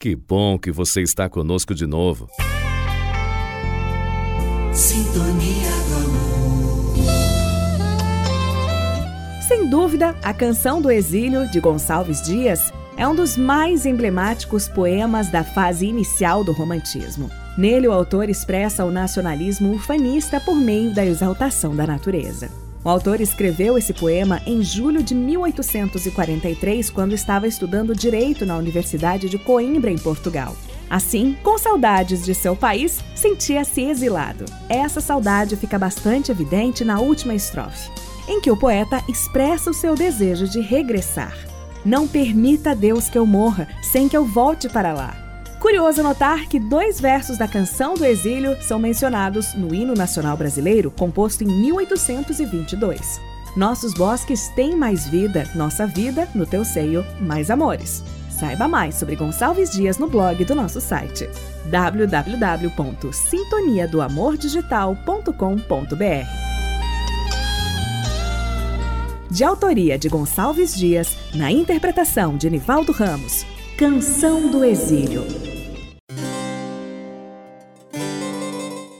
Que bom que você está conosco de novo. Sintonia do amor. Sem dúvida, a Canção do Exílio, de Gonçalves Dias, é um dos mais emblemáticos poemas da fase inicial do romantismo. Nele, o autor expressa o nacionalismo ufanista por meio da exaltação da natureza. O autor escreveu esse poema em julho de 1843, quando estava estudando direito na Universidade de Coimbra, em Portugal. Assim, com saudades de seu país, sentia-se exilado. Essa saudade fica bastante evidente na última estrofe, em que o poeta expressa o seu desejo de regressar. Não permita Deus que eu morra sem que eu volte para lá. Curioso notar que dois versos da Canção do Exílio são mencionados no Hino Nacional Brasileiro, composto em 1822. Nossos bosques têm mais vida, nossa vida no teu seio, mais amores. Saiba mais sobre Gonçalves Dias no blog do nosso site www.sintoniadoamordigital.com.br. De autoria de Gonçalves Dias, na interpretação de Nivaldo Ramos. Canção do Exílio.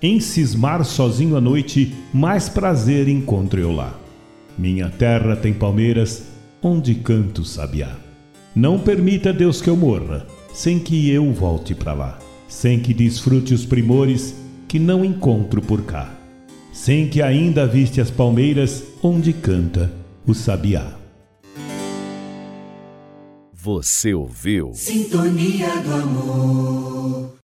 Em cismar sozinho à noite, mais prazer encontro eu lá. Minha terra tem palmeiras onde canto o sabiá. Não permita Deus que eu morra, sem que eu volte para lá, sem que desfrute os primores que não encontro por cá, sem que ainda viste as palmeiras onde canta o sabiá. Você ouviu? Sintonia do amor.